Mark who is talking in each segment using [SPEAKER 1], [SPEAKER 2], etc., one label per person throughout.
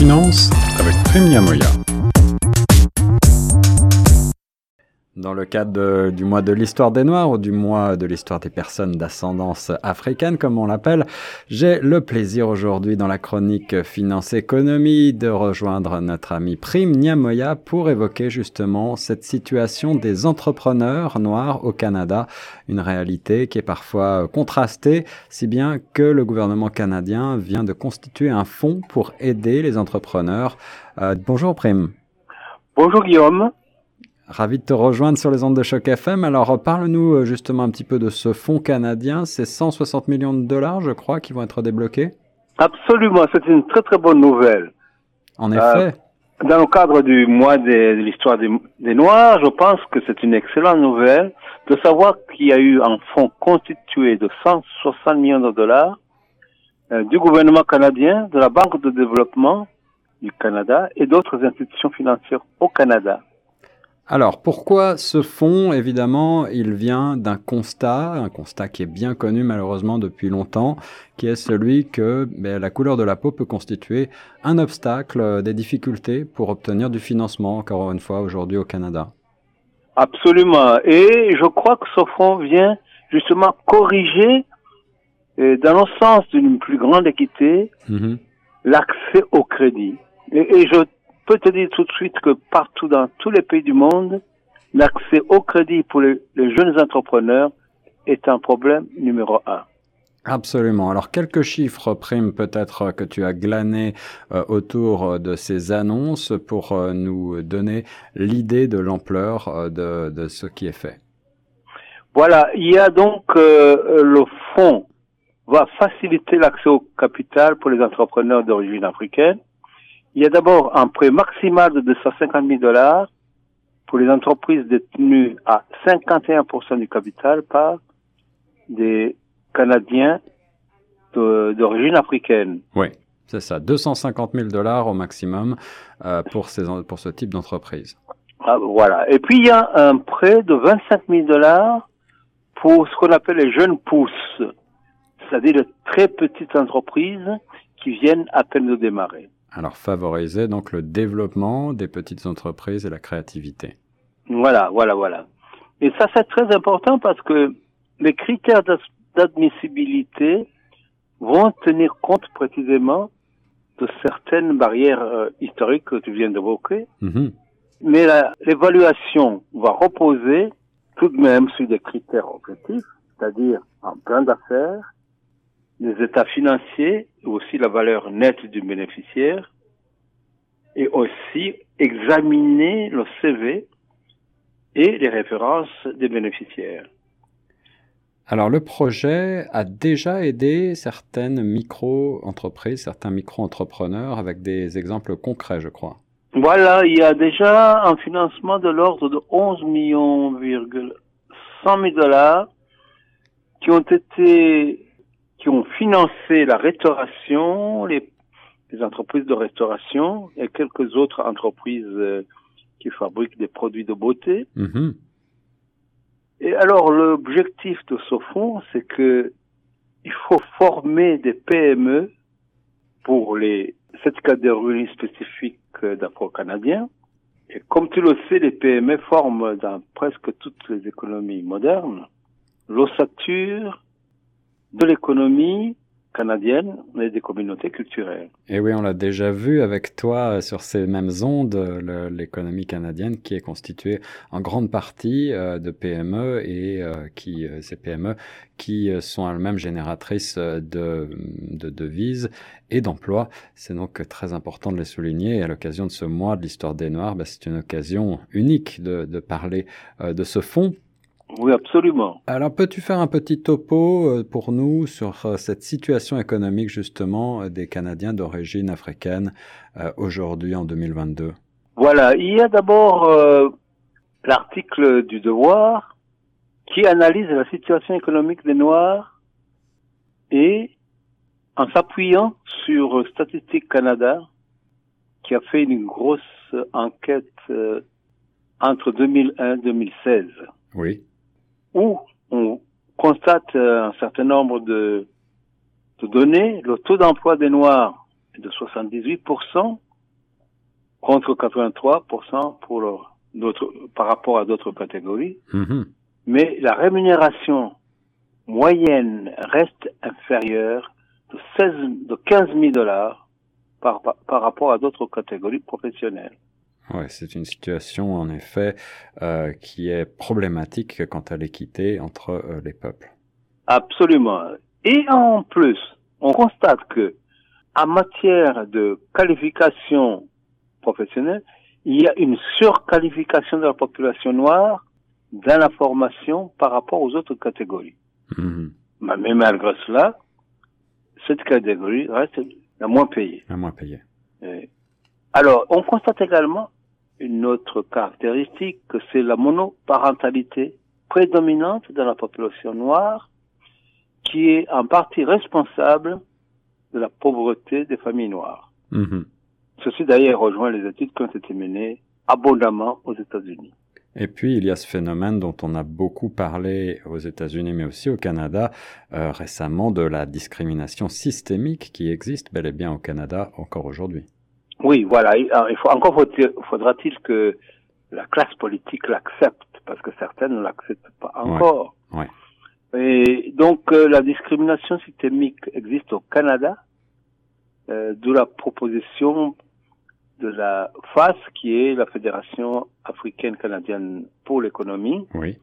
[SPEAKER 1] Finance avec Prime Moya. Dans le cadre du mois de l'histoire des Noirs ou du mois de l'histoire des personnes d'ascendance africaine, comme on l'appelle, j'ai le plaisir aujourd'hui dans la chronique Finance Économie de rejoindre notre ami Prime Niamoya pour évoquer justement cette situation des entrepreneurs noirs au Canada, une réalité qui est parfois contrastée, si bien que le gouvernement canadien vient de constituer un fonds pour aider les entrepreneurs. Euh, bonjour Prime.
[SPEAKER 2] Bonjour Guillaume.
[SPEAKER 1] Ravi de te rejoindre sur les ondes de choc FM. Alors, parle-nous euh, justement un petit peu de ce fonds canadien. C'est 160 millions de dollars, je crois, qui vont être débloqués.
[SPEAKER 2] Absolument, c'est une très très bonne nouvelle.
[SPEAKER 1] En effet.
[SPEAKER 2] Euh, dans le cadre du mois de, l'histoire des, Noirs, je pense que c'est une excellente nouvelle de savoir qu'il y a eu un fonds constitué de 160 millions de dollars euh, du gouvernement canadien, de la Banque de développement du Canada et d'autres institutions financières au Canada
[SPEAKER 1] alors, pourquoi ce fonds Évidemment, il vient d'un constat, un constat qui est bien connu malheureusement depuis longtemps, qui est celui que ben, la couleur de la peau peut constituer un obstacle, euh, des difficultés pour obtenir du financement, encore une fois, aujourd'hui au Canada.
[SPEAKER 2] Absolument. Et je crois que ce fonds vient justement corriger, euh, dans le sens d'une plus grande équité, mm-hmm. l'accès au crédit. et je peux te dire tout de suite que partout dans tous les pays du monde, l'accès au crédit pour les, jeunes entrepreneurs est un problème numéro un.
[SPEAKER 1] Absolument. Alors quelques chiffres primes peut-être que tu as glané euh, autour de ces annonces pour euh, nous donner l'idée de l'ampleur euh, de, de, ce qui est fait.
[SPEAKER 2] Voilà, il y a donc le fonds va faciliter l'accès au capital pour les entrepreneurs d'origine africaine il y a d'abord un prêt maximal de 250 000 dollars pour les entreprises détenues à 51% du capital par des Canadiens d'origine africaine.
[SPEAKER 1] Oui, c'est ça. 250 000 dollars au maximum euh, pour, ces, pour ce type d'entreprise.
[SPEAKER 2] Ah, voilà. Et puis il y a un prêt de 25 000 dollars pour ce qu'on appelle les jeunes pousses, c'est-à-dire de très petites entreprises qui viennent à peine de démarrer.
[SPEAKER 1] Alors favoriser donc le développement des petites entreprises et la créativité.
[SPEAKER 2] Voilà, voilà, voilà. Et ça c'est très important parce que les critères d'admissibilité vont tenir compte précisément de certaines barrières euh, historiques que tu viens d'évoquer. Mm-hmm. Mais l'évaluation va reposer tout de même sur des critères objectifs, c'est-à-dire un plan d'affaires, les états financiers, aussi la valeur nette du bénéficiaire, et aussi examiner le CV et les références des bénéficiaires.
[SPEAKER 1] Alors le projet a déjà aidé certaines micro-entreprises, certains micro-entrepreneurs avec des exemples concrets, je crois.
[SPEAKER 2] Voilà, il y a déjà un financement de l'ordre de 11 millions, 100 000 dollars qui ont été qui ont financé la restauration, les, entreprises de restauration et quelques autres entreprises euh, qui fabriquent des produits de beauté. Mm-hmm. Et alors l'objectif de ce fonds, c'est que il faut former des PME pour les cette catégorie spécifique d'Afro-Canadiens. Et comme tu le sais, les PME forment dans presque toutes les économies modernes l'ossature de l'économie canadienne et des communautés culturelles.
[SPEAKER 1] Et oui, on l'a déjà vu avec toi sur ces mêmes ondes, l'économie canadienne qui est constituée en grande partie euh, de PME et euh, qui, euh, ces PME qui sont elles-mêmes génératrices de, de devises et d'emplois. C'est donc très important de les souligner. Et à l'occasion de ce mois de l'histoire des Noirs, bah, c'est une occasion unique de, de parler de ce fonds
[SPEAKER 2] oui, absolument.
[SPEAKER 1] Alors, peux-tu faire un petit topo euh, pour nous sur euh, cette situation économique justement euh, des Canadiens d'origine africaine aujourd'hui en 2022
[SPEAKER 2] Voilà, il y a d'abord l'article du Devoir qui analyse la situation économique des Noirs et en s'appuyant sur Statistique Canada qui a fait une grosse enquête entre 2001 et 2016.
[SPEAKER 1] Oui
[SPEAKER 2] où on constate euh, un certain nombre de, de données. Le taux d'emploi des Noirs est de 78%, contre 83% pour d'autres, par rapport à d'autres catégories.
[SPEAKER 1] Mhm.
[SPEAKER 2] Mais la rémunération moyenne reste inférieure de 16, de 15 000 dollars par, par, par rapport à d'autres catégories professionnelles.
[SPEAKER 1] Ouais, c'est une situation en effet euh, qui est problématique quant à l'équité entre euh, les peuples.
[SPEAKER 2] Absolument. Et en plus, on constate que en matière de qualification professionnelle, il y a une surqualification de la population noire dans la formation par rapport aux autres catégories.
[SPEAKER 1] Mhm.
[SPEAKER 2] Mais malgré cela, cette catégorie reste la moins payée.
[SPEAKER 1] La moins payée.
[SPEAKER 2] Et alors, on constate également une autre caractéristique, que c'est la monoparentalité prédominante dans la population noire, qui est en partie responsable de la pauvreté des familles noires.
[SPEAKER 1] Mhm.
[SPEAKER 2] Ceci d'ailleurs rejoint les études qui ont été menées abondamment aux États-Unis.
[SPEAKER 1] Et puis, il y a ce phénomène dont on a beaucoup parlé aux États-Unis, mais aussi au Canada euh, récemment, de la discrimination systémique qui existe bel et bien au Canada encore aujourd'hui.
[SPEAKER 2] Oui, voilà. Il faut, encore faudra-t-il que la classe politique l'accepte, parce que certaines ne l'acceptent pas encore.
[SPEAKER 1] ouais.
[SPEAKER 2] Et donc, euh, la discrimination systémique existe au Canada, euh, d'où la proposition de la FAS, qui est la Fédération africaine canadienne pour l'économie,
[SPEAKER 1] Oui.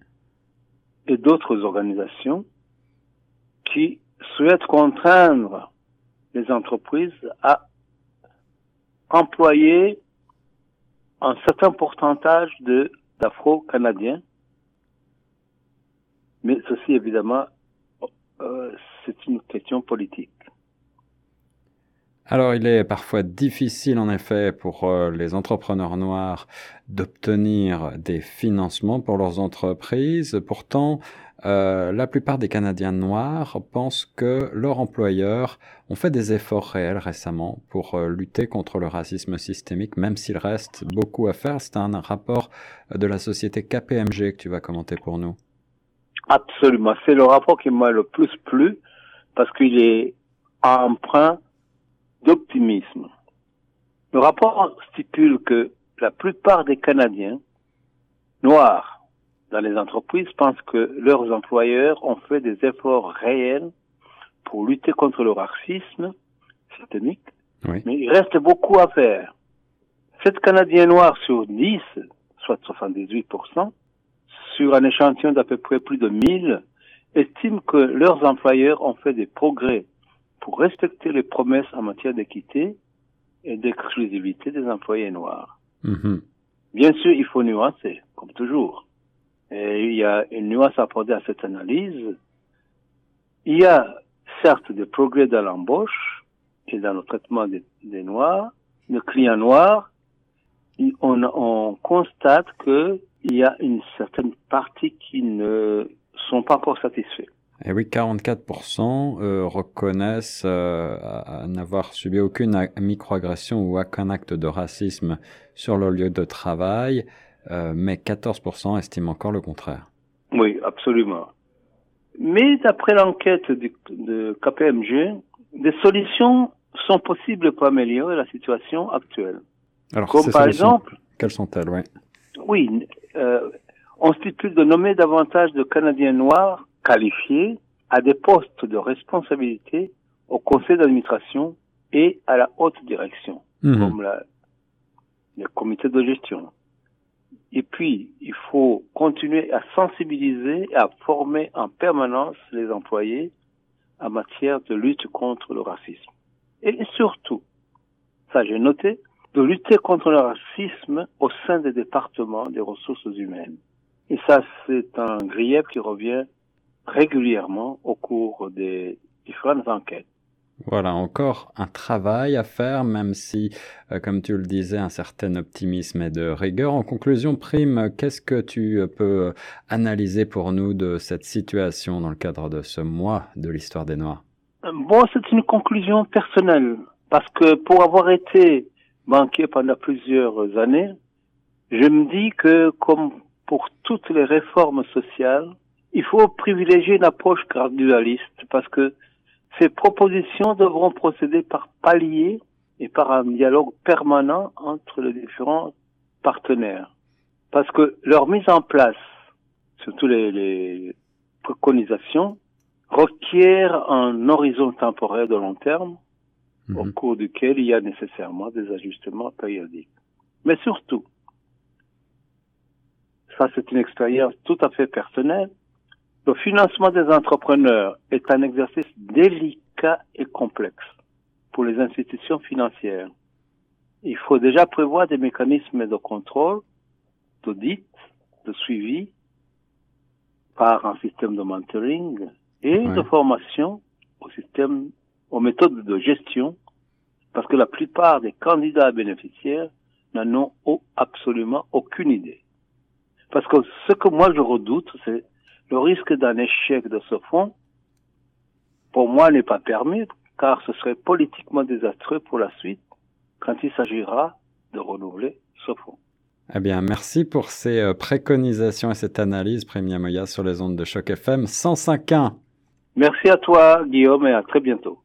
[SPEAKER 2] et d'autres organisations qui souhaitent contraindre les entreprises à employer un certain pourcentage d'afro-canadiens. Mais ceci, évidemment, euh, c'est une question politique.
[SPEAKER 1] Alors, il est parfois difficile, en effet, pour euh, les entrepreneurs noirs d'obtenir des financements pour leurs entreprises. Pourtant, euh, la plupart des Canadiens noirs pensent que leurs employeurs ont fait des efforts réels récemment pour euh, lutter contre le racisme systémique, même s'il reste beaucoup à faire. C'est un rapport de la société KPMG que tu vas commenter pour nous.
[SPEAKER 2] Absolument. C'est le rapport qui m'a le plus plu parce qu'il est empreint d'optimisme. Le rapport stipule que la plupart des Canadiens noirs dans les entreprises pensent que leurs employeurs ont fait des efforts réels pour lutter contre le racisme systémique,
[SPEAKER 1] Oui.
[SPEAKER 2] mais il reste beaucoup à faire. 7 Canadiens noirs sur 10, soit 78%, sur un échantillon d'à peu près plus de 1000, estiment que leurs employeurs ont fait des progrès pour respecter les promesses en matière d'équité et d'exclusivité des employés noirs.
[SPEAKER 1] Mhm.
[SPEAKER 2] Bien sûr, il faut nuancer, comme toujours. Et il y a une nuance à apporter à cette analyse. Il y a certes des progrès dans l'embauche et dans le traitement des, noirs, des clients noirs. On, on constate que il y a une certaine partie qui ne sont pas encore satisfaits.
[SPEAKER 1] Et oui, 44% euh, reconnaissent euh, n'avoir subi aucune microagression ou aucun acte de racisme sur leur lieu de travail, euh, mais 14% estiment encore le contraire.
[SPEAKER 2] Oui, absolument. Mais d'après l'enquête de KPMG, des solutions sont possibles pour améliorer la situation actuelle.
[SPEAKER 1] Alors,
[SPEAKER 2] Comme par
[SPEAKER 1] solutions,
[SPEAKER 2] exemple,
[SPEAKER 1] quelles sont-elles ouais.
[SPEAKER 2] oui, euh, on stipule de nommer davantage de Canadiens noirs qualifiés à des postes de responsabilité au conseil d'administration et à la haute direction,
[SPEAKER 1] Mhm.
[SPEAKER 2] comme la, le comité de gestion. Et puis, il faut continuer à sensibiliser et à former en permanence les employés en matière de lutte contre le racisme. Et surtout, ça j'ai noté, de lutter contre le racisme au sein des départements des ressources humaines. Et ça, c'est un grief qui revient régulièrement au cours des différentes enquêtes.
[SPEAKER 1] Voilà, encore un travail à faire, même si, euh, comme tu le disais, un certain optimisme et de rigueur. En conclusion, Prime, qu'est-ce que tu euh, peux analyser pour nous de cette situation dans le cadre de ce mois de l'histoire des Noirs?
[SPEAKER 2] Bon, c'est une conclusion personnelle, parce que pour avoir été banquier pendant plusieurs années, je me dis que comme pour toutes les réformes sociales, il faut privilégier une approche gradualiste, parce que ces propositions devront procéder par paliers et par un dialogue permanent entre les différents partenaires. Parce que leur mise en place, surtout les, les préconisations, requiert un horizon temporel de long terme au
[SPEAKER 1] Mhm.
[SPEAKER 2] cours duquel il y a nécessairement des ajustements périodiques. Mais surtout, ça c'est une expérience tout à fait personnelle, le financement des entrepreneurs est un exercice délicat et complexe pour les institutions financières. Il faut déjà prévoir des mécanismes de contrôle, d'audit, de suivi par un système de mentoring et
[SPEAKER 1] Ouais.
[SPEAKER 2] de formation au système, aux méthodes de gestion, parce que la plupart des candidats bénéficiaires n'en ont absolument aucune idée. Parce que ce que moi je redoute, c'est le risque d'un échec de ce fonds, pour moi, n'est pas permis, car ce serait politiquement désastreux pour la suite quand il s'agira de renouveler ce fonds.
[SPEAKER 1] Eh bien, merci pour ces euh, préconisations et cette analyse, Premier Moya, sur les ondes de Choc FM 105.1.
[SPEAKER 2] Merci à toi, Guillaume, et à très bientôt.